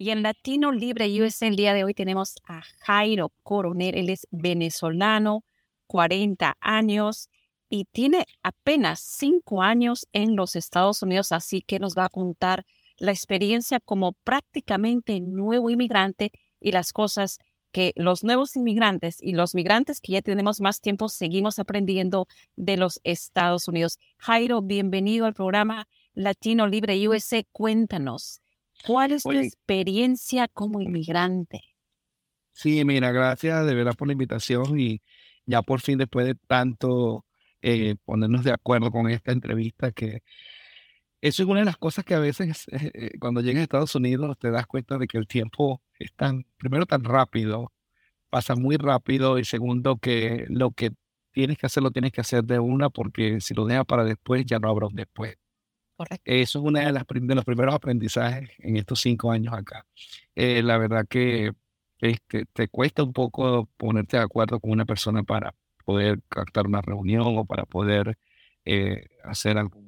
Y en Latino Libre USA el día de hoy tenemos a Jairo Coronel. Él es venezolano, 40 años y tiene apenas 5 años en los Estados Unidos, así que nos va a contar la experiencia como prácticamente nuevo inmigrante y las cosas que los nuevos inmigrantes y los migrantes que ya tenemos más tiempo seguimos aprendiendo de los Estados Unidos. Jairo, bienvenido al programa Latino Libre USA. Cuéntanos, ¿Cuál es tu experiencia como inmigrante? Sí, mira, gracias de verdad por la invitación y ya por fin después de tanto eh, ponernos de acuerdo con esta entrevista que eso es una de las cosas que a veces eh, eh, cuando llegas a Estados Unidos te das cuenta de que el tiempo es tan, primero tan rápido, pasa muy rápido y segundo que lo que tienes que hacer lo tienes que hacer de una porque si lo dejas para después ya no habrá un después. Eso es uno de, las, de los primeros aprendizajes en estos cinco años acá. Eh, la verdad que este, te cuesta un poco ponerte de acuerdo con una persona para poder captar una reunión o para poder eh, hacer algo,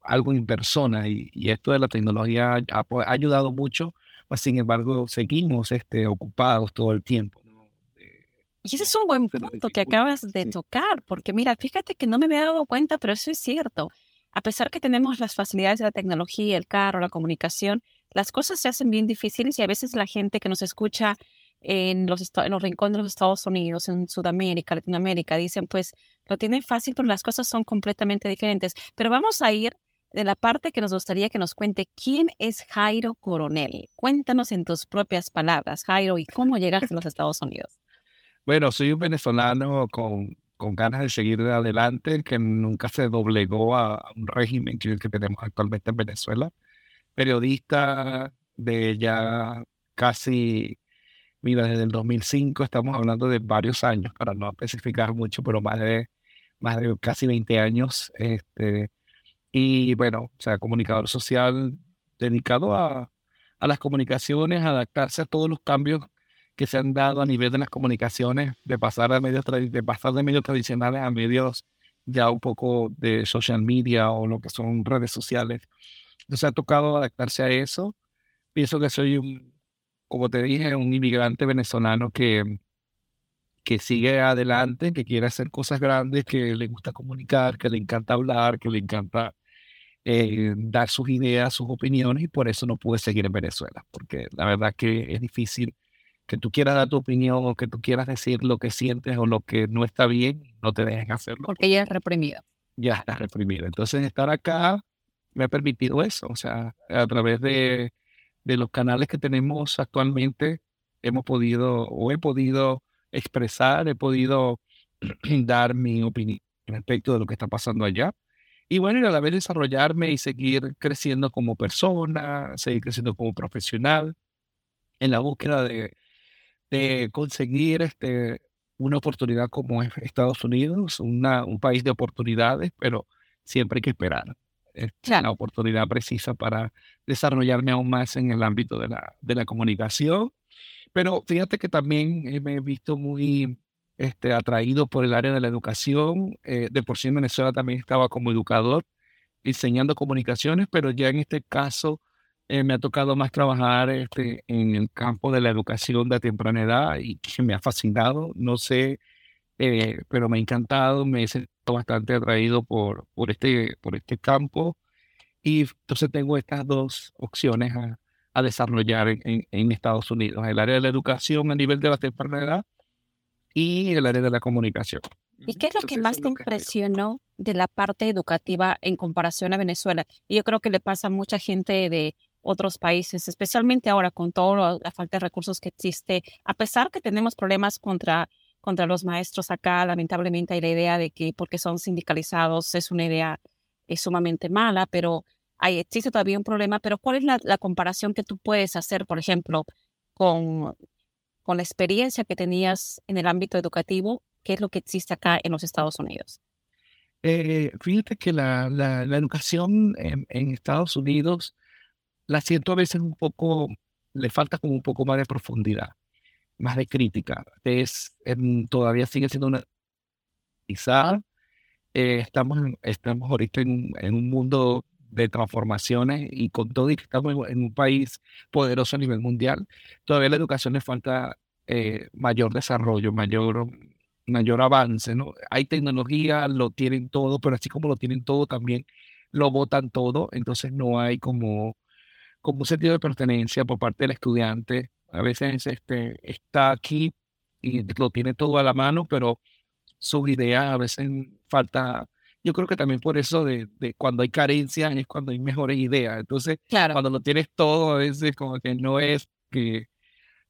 algo, en persona. Y, esto de la tecnología ha, ayudado mucho, mas sin embargo seguimos este, ocupados todo el tiempo. Y ese es un buen punto que acabas de tocar, porque mira, fíjate que no me había dado cuenta, pero eso es cierto a pesar que tenemos las facilidades de la tecnología, el carro, la comunicación, las cosas se hacen bien difíciles y a veces la gente que nos escucha en los, en los rincones de los Estados Unidos, en Sudamérica, Latinoamérica, dicen, pues lo tienen fácil, pero las cosas son completamente diferentes. Pero vamos a ir de la parte que nos gustaría que nos cuente quién es Jairo Coronel. Cuéntanos en tus propias palabras, Jairo, y cómo llegaste a los Estados Unidos. Bueno, soy un venezolano con con ganas de seguir adelante, que nunca se doblegó a, un régimen que que tenemos actualmente en Venezuela. Periodista de ya casi, mira, desde el 2005, estamos hablando de varios años, para no especificar mucho, pero más de, más de casi 20 años. Este, y bueno, o sea, comunicador social dedicado a, a las comunicaciones, a adaptarse a todos los cambios que se han dado a nivel de las comunicaciones, de pasar, a medios de pasar de medios tradicionales a medios ya un poco de social media o lo que son redes sociales. Entonces ha tocado adaptarse a eso. Pienso que soy un, como te dije, un inmigrante venezolano que, que sigue adelante, que quiere hacer cosas grandes, que le gusta comunicar, que le encanta hablar, que le encanta eh, dar sus ideas, sus opiniones, y por eso no pude seguir en Venezuela, porque la verdad que es difícil que tú quieras dar tu opinión o que tú quieras decir lo que sientes o lo que no está bien, no te dejen hacerlo. Porque ya es reprimido. Ya estás reprimido. Entonces, estar acá me ha permitido eso. O sea, a través de, de los canales que tenemos actualmente, hemos podido o he podido expresar, he podido dar mi opinión respecto de lo que está pasando allá. Y bueno, y a la vez desarrollarme y seguir creciendo como persona, seguir creciendo como profesional en la búsqueda de, de conseguir este, una oportunidad como es Estados Unidos, una, un país de oportunidades, pero siempre hay que esperar. Es la oportunidad precisa para desarrollarme aún más en el ámbito de la, de la comunicación. Pero fíjate que también me he visto muy este, atraído por el área de la educación. Eh, de por sí en Venezuela también estaba como educador enseñando comunicaciones, pero ya en este caso eh, me ha tocado más trabajar este, en el campo de la educación de temprana edad y que me ha fascinado. No sé, eh, pero me ha encantado, me he sentido bastante atraído por, por, este, por este campo. Y entonces tengo estas dos opciones a, a desarrollar en, en, Estados Unidos, el área de la educación a nivel de la temprana edad y el área de la comunicación. ¿Y qué es lo que más te impresionó de la parte educativa en comparación a Venezuela? Y yo creo que le pasa a mucha gente de otros países, especialmente ahora con toda la falta de recursos que existe, a pesar que tenemos problemas contra, contra los maestros acá, lamentablemente hay la idea de que porque son sindicalizados es una idea es sumamente mala, pero hay, existe todavía un problema. Pero ¿cuál es la, comparación que tú puedes hacer, por ejemplo, con, con la experiencia que tenías en el ámbito educativo? ¿Qué es lo que existe acá en los Estados Unidos? Eh, fíjate que la, la, la educación en, en, Estados Unidos la siento a veces un poco, le falta como un poco más de profundidad, más de crítica. Es, en, todavía sigue siendo una... Quizá eh, estamos, estamos ahorita en, en, un mundo de transformaciones y con todo y que estamos en, un país poderoso a nivel mundial, todavía la educación le falta eh, mayor desarrollo, mayor mayor avance, ¿no? Hay tecnología, lo tienen todo, pero así como lo tienen todo, también lo votan todo, entonces no hay como, como un sentido de pertenencia por parte del estudiante. A veces este, está aquí y lo tiene todo a la mano, pero sus ideas a veces falta. Yo creo que también por eso de, de cuando hay carencia es cuando hay mejores ideas. Entonces, claro. cuando lo tienes todo, a veces como que no es que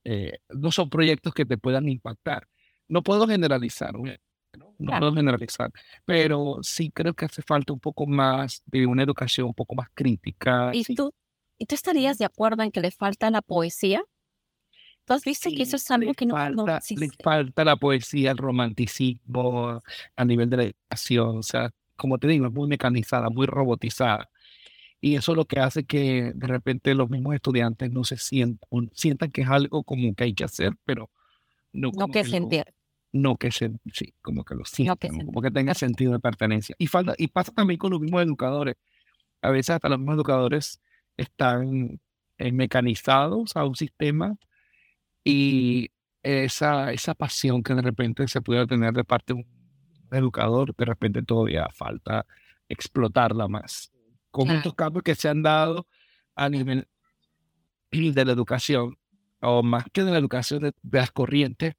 eh, no son proyectos que te puedan impactar no puedo generalizar, no, no claro. puedo generalizar, pero sí creo que hace falta un poco más de una educación un poco más crítica. ¿Y, sí. tú, ¿y tú estarías de acuerdo en que le falta la poesía? Tú has visto sí, que eso es algo que no, falta, no. Le falta la poesía, el romanticismo a nivel de la educación. O sea, como te digo, es muy mecanizada, muy robotizada. Y eso es lo que hace que de repente los mismos estudiantes no se sientan, sientan que es algo como que hay que hacer, pero no, no que, que sentir. No que se, sí, como que lo sientan, No que ¿no? sentir. como que tenga sentido de pertenencia. Y, falta, y pasa también con los mismos educadores. A veces hasta los mismos educadores están eh, mecanizados a un sistema y esa, esa pasión que de repente se puede tener de parte de un educador, de repente todavía falta explotarla más. Con Claro. estos cambios que se han dado a nivel de la educación, o más que de la educación, de, de las corrientes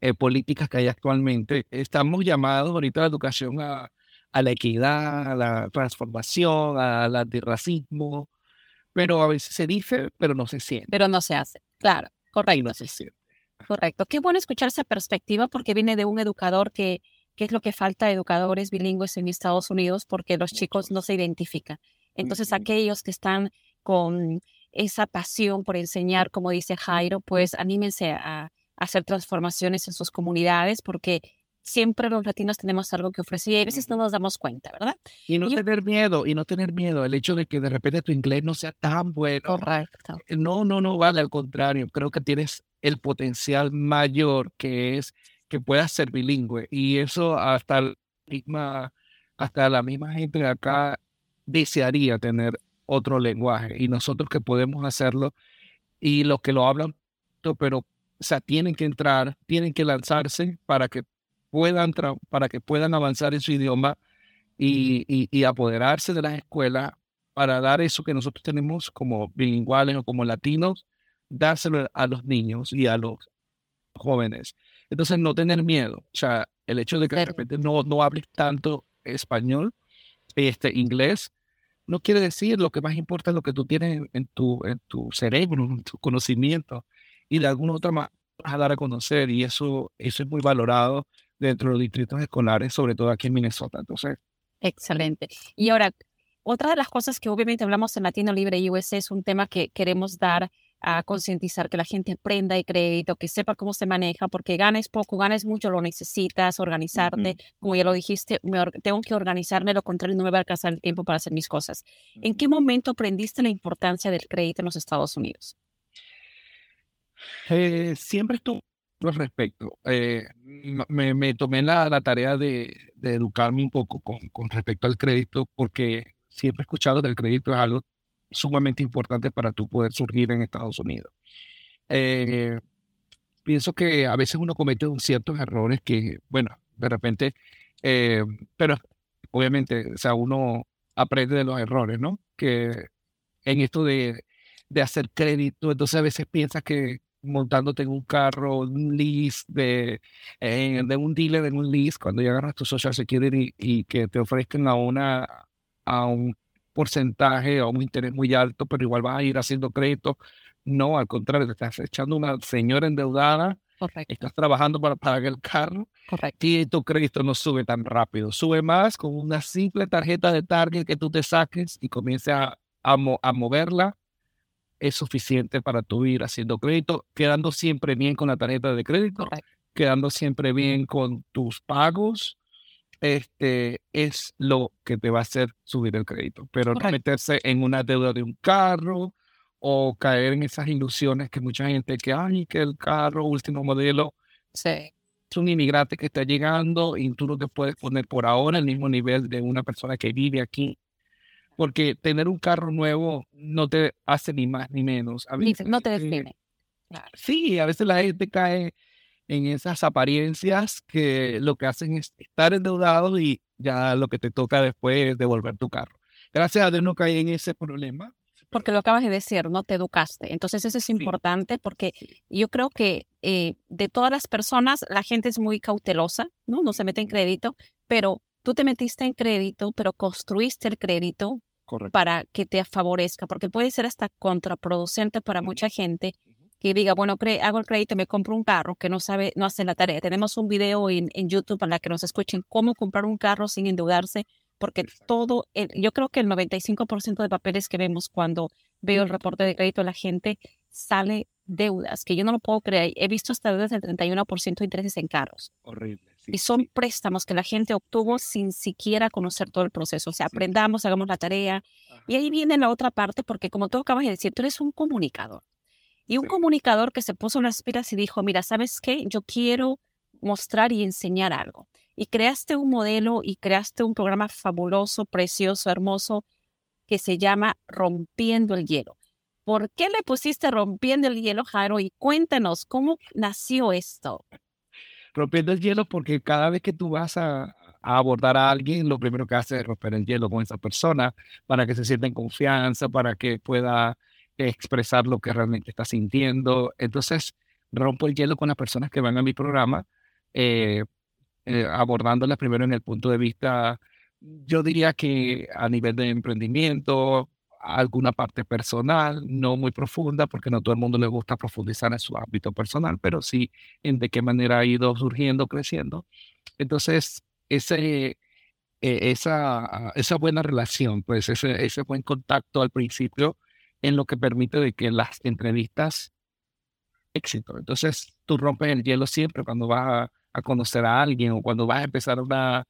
eh, políticas que hay actualmente, estamos llamados ahorita a la educación a, a la equidad, a la transformación, al antirracismo, pero a veces se dice, pero no se siente. Pero no se hace. Claro, Y correcto, no se siente. correcto. Qué bueno escuchar esa perspectiva porque viene de un educador que, que es lo que falta educadores bilingües en Estados Unidos porque los chicos no se identifican. Entonces, aquellos que están con esa pasión por enseñar, como dice Jairo, pues anímense a, a hacer transformaciones en sus comunidades porque siempre los latinos tenemos algo que ofrecer y a veces no nos damos cuenta, ¿verdad? Y no Yo- tener miedo, y no tener miedo, el hecho de que de repente tu inglés no sea tan bueno. Correcto. No, no, no, vale, al contrario, creo que tienes el potencial mayor que es que puedas ser bilingüe y eso hasta la misma, hasta la misma gente de acá desearía tener otro lenguaje y nosotros que podemos hacerlo y los que lo hablan, pero o sea, tienen que entrar, tienen que lanzarse para que puedan, para que puedan avanzar en su idioma y, y, y apoderarse de las escuelas para dar eso que nosotros tenemos como bilingüales o como latinos, dárselo a los niños y a los jóvenes. Entonces, no tener miedo. O sea, el hecho de que de repente no, no hables tanto español, este, inglés, no quiere decir lo que más importa es lo que tú tienes en, tu, en tu cerebro, en tu conocimiento, y de alguna otra manera vas a dar a conocer, y eso, eso es muy valorado dentro de los distritos escolares, sobre todo aquí en Minnesota. Entonces, Excelente. Y ahora, otra de las cosas que obviamente hablamos en Latino Libre USA es un tema que queremos dar a concientizar, que la gente aprenda el crédito, que sepa cómo se maneja, porque ganes poco, ganes mucho, lo necesitas, organizarte. Como ya lo dijiste, me tengo que organizarme, lo contrario no me va a alcanzar el tiempo para hacer mis cosas. ¿En qué momento aprendiste la importancia del crédito en los Estados Unidos? Eh, siempre estuve al respecto. Eh, me, tomé la, la tarea de, educarme un poco con, con respecto al crédito, porque siempre he escuchado que el crédito es algo sumamente importante para tú poder surgir en Estados Unidos. Eh, pienso que a veces uno comete ciertos errores que, bueno, de repente, eh, pero obviamente, o sea, uno aprende de los errores, ¿no? Que en esto de, de hacer crédito, entonces a veces piensas que montándote en un carro, un lease de, eh, de un dealer en un lease, cuando ya agarras tu Social Security y que te ofrezcan a una a un porcentaje o un interés muy alto, pero igual vas a ir haciendo crédito. No, al contrario, te estás echando una señora endeudada Correcto. estás trabajando para pagar el carro Correcto. y tu crédito no sube tan rápido. Sube más con una simple tarjeta de Target que tú te saques y comiences a, a, mo- a moverla. Es suficiente para tu ir haciendo crédito, quedando siempre bien con la tarjeta de crédito, Correcto. quedando siempre bien con tus pagos. Este es lo que te va a hacer subir el crédito, pero no meterse en una deuda de un carro o caer en esas ilusiones que mucha gente que, ay, que el carro último modelo Sí. es un inmigrante que está llegando y tú no te puedes poner por ahora al mismo nivel de una persona que vive aquí. Porque tener un carro nuevo no te hace ni más ni menos. A veces, No te define. Claro. Sí, a veces la gente cae en esas apariencias que lo que hacen es estar endeudado y ya lo que te toca después es devolver tu carro. Gracias a Dios no caí en ese problema. Porque lo acabas de decir, no te educaste. Entonces eso es Sí. importante porque Sí. yo creo que eh, de todas las personas, la gente es muy cautelosa, ¿no? No se mete en crédito, pero tú te metiste en crédito, pero construiste el crédito Correcto. para que te favorezca, porque puede ser hasta contraproducente para mucha gente que diga, bueno, hago el crédito y me compro un carro que no sabe, no hace la tarea. Tenemos un video en, en YouTube para que nos escuchen cómo comprar un carro sin endeudarse, porque Exacto. todo, el- yo creo que el 95% de papeles que vemos cuando veo el reporte de crédito de la gente sale deudas, que yo no lo puedo creer. He visto hasta deudas del 31% de intereses en carros. Horrible. Y son préstamos que la gente obtuvo sin siquiera conocer todo el proceso. O sea, aprendamos, hagamos la tarea. Y ahí viene la otra parte, porque como tú acabas de decir, tú eres un comunicador. Y un Sí. comunicador que se puso las pilas y dijo, mira, ¿sabes qué? Yo quiero mostrar y enseñar algo. Y creaste un modelo y creaste un programa fabuloso, precioso, hermoso, que se llama Rompiendo el Hielo. ¿Por qué le pusiste Rompiendo el Hielo, Jairo? Y cuéntanos, ¿cómo nació esto? Rompiendo el hielo porque cada vez que tú vas a, abordar a alguien, lo primero que haces es romper el hielo con esa persona para que se sienta en confianza, para que pueda expresar lo que realmente está sintiendo. Entonces, rompo el hielo con las personas que van a mi programa, eh, eh, abordándolas primero en el punto de vista, yo diría que a nivel de emprendimiento, alguna parte personal, no muy profunda, porque no todo el mundo le gusta profundizar en su ámbito personal, pero sí en de qué manera ha ido surgiendo, creciendo. Entonces, ese, eh, esa, esa buena relación, pues ese, ese buen contacto al principio, en lo que permite de que las entrevistas éxito. Entonces, tú rompes el hielo siempre cuando vas a, a conocer a alguien o cuando vas a empezar una,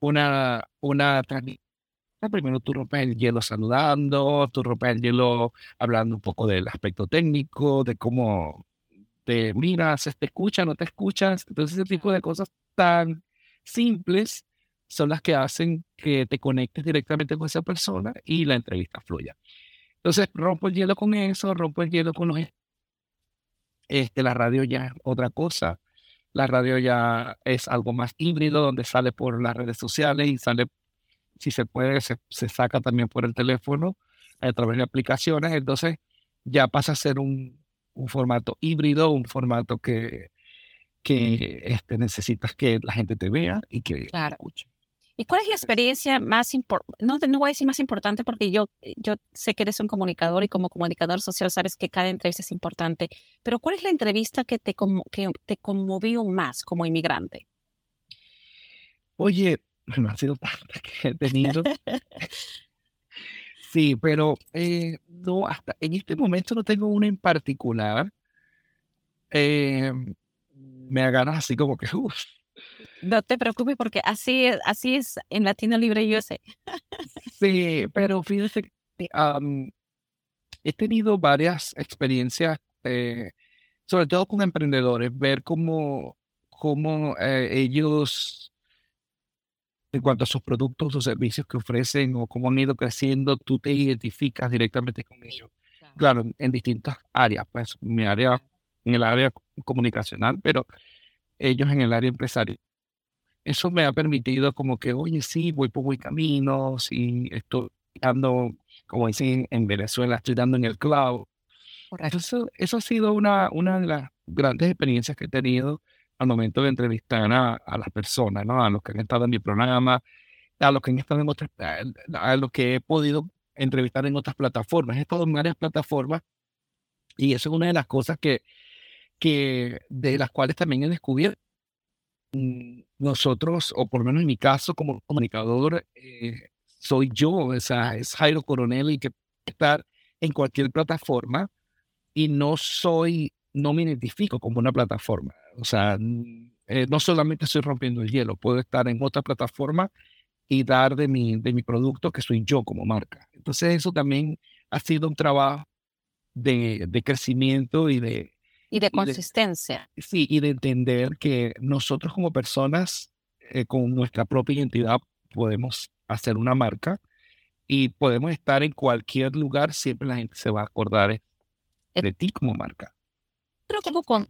una, una transmisión. Primero tú rompes el hielo saludando, tú rompes el hielo hablando un poco del aspecto técnico, de cómo te miras, te escucha, no te escuchas. Entonces, ese tipo de cosas tan simples son las que hacen que te conectes directamente con esa persona y la entrevista fluya. Entonces, rompo el hielo con eso, rompo el hielo con los... Este, la radio ya es otra cosa. La radio ya es algo más híbrido, donde sale por las redes sociales y sale, si se puede, se, se saca también por el teléfono a través de aplicaciones. Entonces, ya pasa a ser un, un formato híbrido, un formato que, que este, necesitas que la gente te vea y que Claro. escuche. ¿Y cuál es la experiencia más importante? No, no voy a decir más importante porque yo, yo sé que eres un comunicador y como comunicador social sabes que cada entrevista es importante, pero ¿cuál es la entrevista que te, que te conmovió más como inmigrante? Oye, no ha sido tantas que he tenido. Sí, pero eh, no, hasta en este momento no tengo una en particular. Eh, me agarras así como que, uff, No te preocupes porque así es, así es en Latino Libre USA. sí, pero fíjese, que, am, he tenido varias experiencias, eh, sobre todo con emprendedores, ver cómo, cómo eh, ellos, en cuanto a sus productos o servicios que ofrecen o cómo han ido creciendo, tú te identificas directamente con ellos. Claro, en- distintas áreas, pues mi área, en el área comunicacional, pero ellos en el área empresarial. Eso me ha permitido como que, oye, sí, voy por buen camino, sí, estoy dando, como dicen en Venezuela, estoy dando en el cloud. Correcto. Eso, eso ha sido una, una de las grandes experiencias que he tenido al momento de entrevistar a, a las personas, ¿no? A los que han estado en mi programa, a los que han estado en otras, a, los que he podido entrevistar en otras plataformas. He estado en varias plataformas y eso es una de las cosas que, que de las cuales también he descubierto. Mm, nosotros, o por lo menos en mi caso como comunicador, eh, soy yo, o sea, es Jairo Coronel y que estar en cualquier plataforma y no soy, no me identifico como una plataforma. O sea, eh, no solamente estoy rompiendo el hielo, puedo estar en otra plataforma y dar de mi, de mi producto que soy yo como marca. Entonces eso también ha sido un trabajo de, de crecimiento y de... Y de consistencia. sí, y de entender que nosotros como personas, eh, con nuestra propia identidad, podemos hacer una marca y podemos estar en cualquier lugar, siempre la gente se va a acordar de ti como marca. Creo que con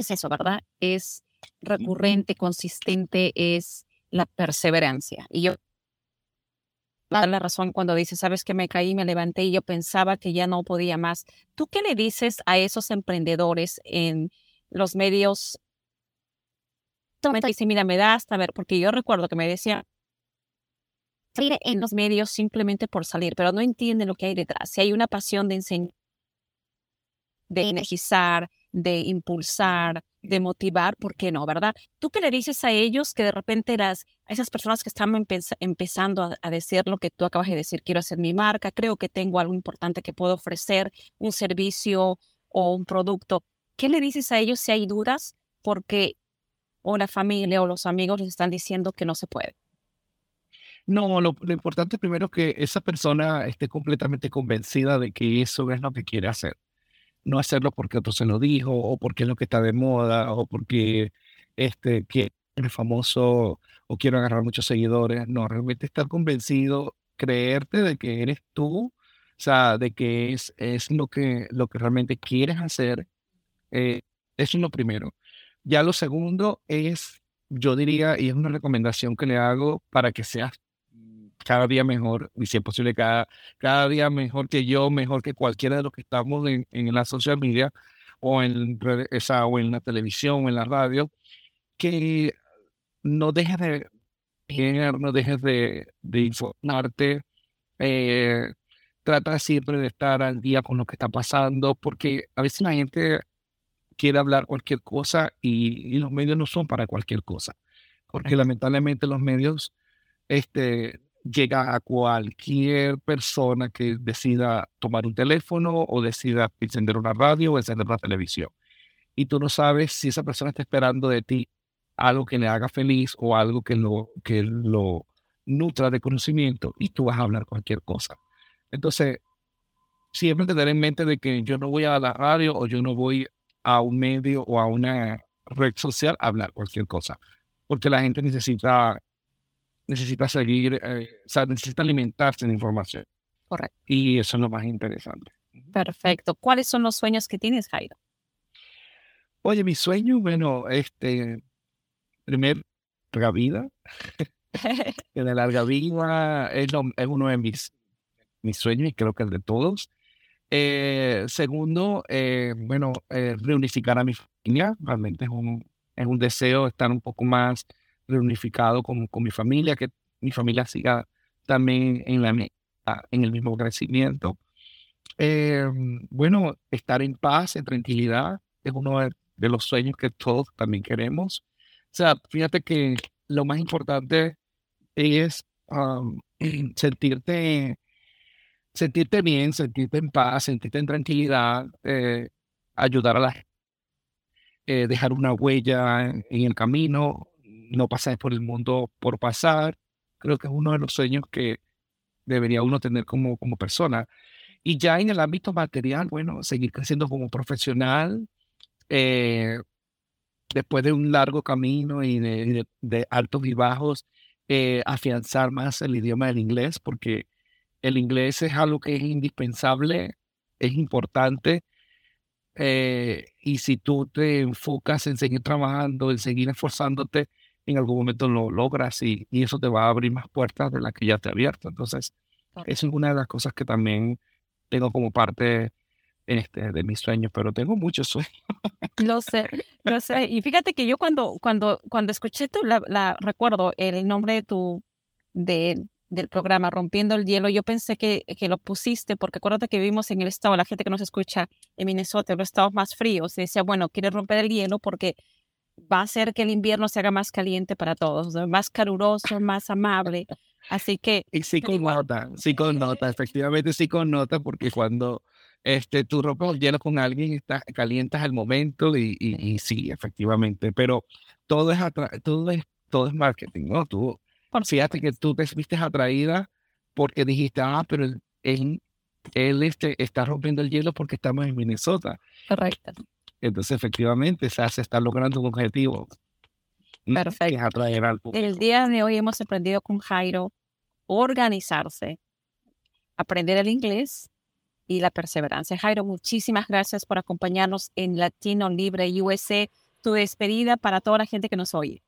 es eso, ¿verdad? Es recurrente, consistente, es la perseverancia. Y yo da la razón cuando dice, sabes que me caí, me levanté y yo pensaba que ya no podía más. ¿Tú qué le dices a esos emprendedores en los medios? Dice, mira, me da hasta ver, porque yo recuerdo que me decía salir en los medios simplemente por salir, pero no entienden lo que hay detrás. Si hay una pasión de enseñar, de energizar, de impulsar, de motivar, ¿por qué no, verdad? ¿Tú qué le dices a ellos que de repente las, a esas personas que están empezando a, decir lo que tú acabas de decir, quiero hacer mi marca, creo que tengo algo importante que puedo ofrecer, un servicio o un producto, ¿qué le dices a ellos si hay dudas? Porque o la familia o los amigos les están diciendo que no se puede. No, lo, lo importante primero es que esa persona esté completamente convencida de que eso es lo que quiere hacer no hacerlo porque otro se lo dijo, o porque es lo que está de moda, o porque este, que es famoso o quiero agarrar muchos seguidores. No, realmente estar convencido, creerte de que eres tú, o sea, de que es, es lo, que, lo que realmente quieres hacer. Eh, eso es lo primero. Ya lo segundo es, yo diría, y es una recomendación que le hago para que seas cada día mejor, y si es posible, cada, cada día mejor que yo, mejor que cualquiera de los que estamos en, en la social media o en, esa, o en la televisión o en la radio, que no dejes de no dejes de, de informarte, eh, trata siempre de estar al día con lo que está pasando, porque a veces la gente quiere hablar cualquier cosa y, y los medios no son para cualquier cosa, porque lamentablemente los medios este, llega a cualquier persona que decida tomar un teléfono o decida encender una radio o encender una televisión. Y tú no sabes si esa persona está esperando de ti algo que le haga feliz o algo que lo, que lo nutra de conocimiento y tú vas a hablar cualquier cosa. Entonces, siempre tener en mente de que yo no voy a la radio o yo no voy a un medio o a una red social a hablar cualquier cosa, porque la gente necesita necesita seguir, eh, o sea, necesita alimentarse de información. Correcto. Y eso es lo más interesante. Perfecto. ¿Cuáles son los sueños que tienes, Jairo? Oye, mi sueño, bueno, este, primer, larga vida. que de larga vida es, es, uno de mis, mis sueños y creo que el de todos. Eh, segundo, eh, bueno, reunificar a mi familia. Realmente es un, es un deseo estar un poco más reunificado con, con mi familia, que mi familia siga también en, la, en el mismo crecimiento. Eh, bueno, estar en paz, en tranquilidad, es uno de, los sueños que todos también queremos. O sea, fíjate que lo más importante es sentirte, sentirte bien, sentirte en paz, sentirte en tranquilidad, eh, ayudar a la eh, dejar una huella en el camino, no pasar por el mundo por pasar. Creo que es uno de los sueños que debería uno tener como, como persona. Y ya en el ámbito material, bueno, seguir creciendo como profesional, eh, después de un largo camino y de, altos y bajos, eh, afianzar más el idioma del inglés, porque el inglés es algo que es indispensable, es importante. Eh, y si tú te enfocas en seguir trabajando, en seguir esforzándote, en algún momento lo logras y, y, eso te va a abrir más puertas de las que ya te ha abierto. Entonces, eso es una de las cosas que también tengo como parte este, de mis sueños, pero tengo muchos sueños. Lo sé, lo sé. Y fíjate que yo cuando, cuando, cuando escuché tu, la, recuerdo el nombre de tu, de, del programa Rompiendo el Hielo. Yo pensé que, que lo pusiste porque acuérdate que vivimos en el estado, la gente que nos escucha en Minnesota, los estados más fríos, y decía, bueno, quiere romper el hielo porque va a hacer que el invierno se haga más caliente para todos, más caluroso, más amable. Así que... Y sí con nota, sí con nota, efectivamente sí con nota, porque cuando este, rompes el hielo con alguien, estás, calientas el momento y, y, sí, efectivamente, pero todo es, todo es, todo es marketing, ¿no? Tú, fíjate que tú te viste atraída porque dijiste, ah, pero él, él este, está rompiendo el hielo porque estamos en Minnesota. Correcto. Entonces, efectivamente, se, se está logrando un objetivo. Perfecto. El día de hoy hemos aprendido con Jairo organizarse, aprender el inglés y la perseverancia. Jairo, muchísimas gracias por acompañarnos en Latino Libre USA. Tu despedida para toda la gente que nos oye.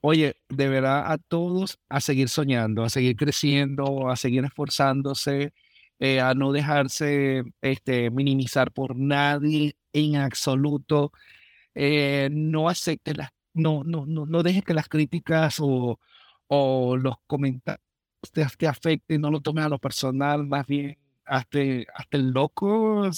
Oye, de verdad a todos a seguir soñando, a seguir creciendo, a seguir esforzándose, eh, a no dejarse este, minimizar por nadie en absoluto. Eh, no acepte las, no, no, no, no dejes que las críticas o, o los comentarios te, te, afecten, no lo tomes a lo personal, más bien hasta, hasta el loco,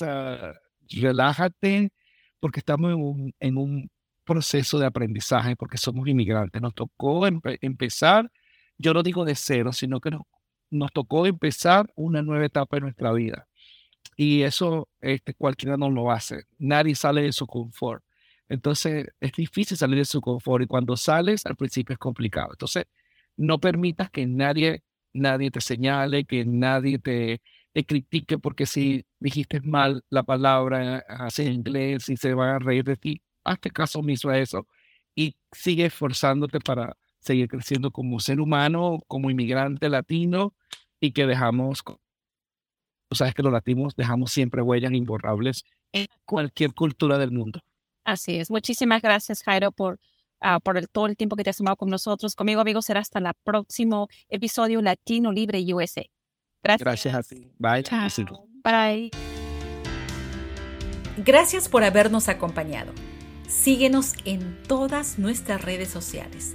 relájate, porque estamos en un, en un proceso de aprendizaje, porque somos inmigrantes. Nos tocó empezar, yo no digo de cero, sino que nos, nos tocó empezar una nueva etapa de nuestra vida. Y eso este, cualquiera no lo hace. Nadie sale de su confort. Entonces es difícil salir de su confort y cuando sales al principio es complicado. Entonces no permitas que nadie, nadie te señale, que nadie te, critique porque si dijiste mal la palabra así en inglés y se van a reír de ti, hazte caso omiso a eso y sigue esforzándote para seguir creciendo como ser humano, como inmigrante latino y que dejamos tú sabes que los latinos dejamos siempre huellas imborrables en cualquier cultura del mundo. Así es. Muchísimas gracias, Jairo, por, uh, por el, todo el tiempo que te has tomado con nosotros. Conmigo, amigos, será hasta el próximo episodio Latino Libre USA. Gracias. Gracias a ti. Bye. Chao. Bye. Gracias por habernos acompañado. Síguenos en todas nuestras redes sociales.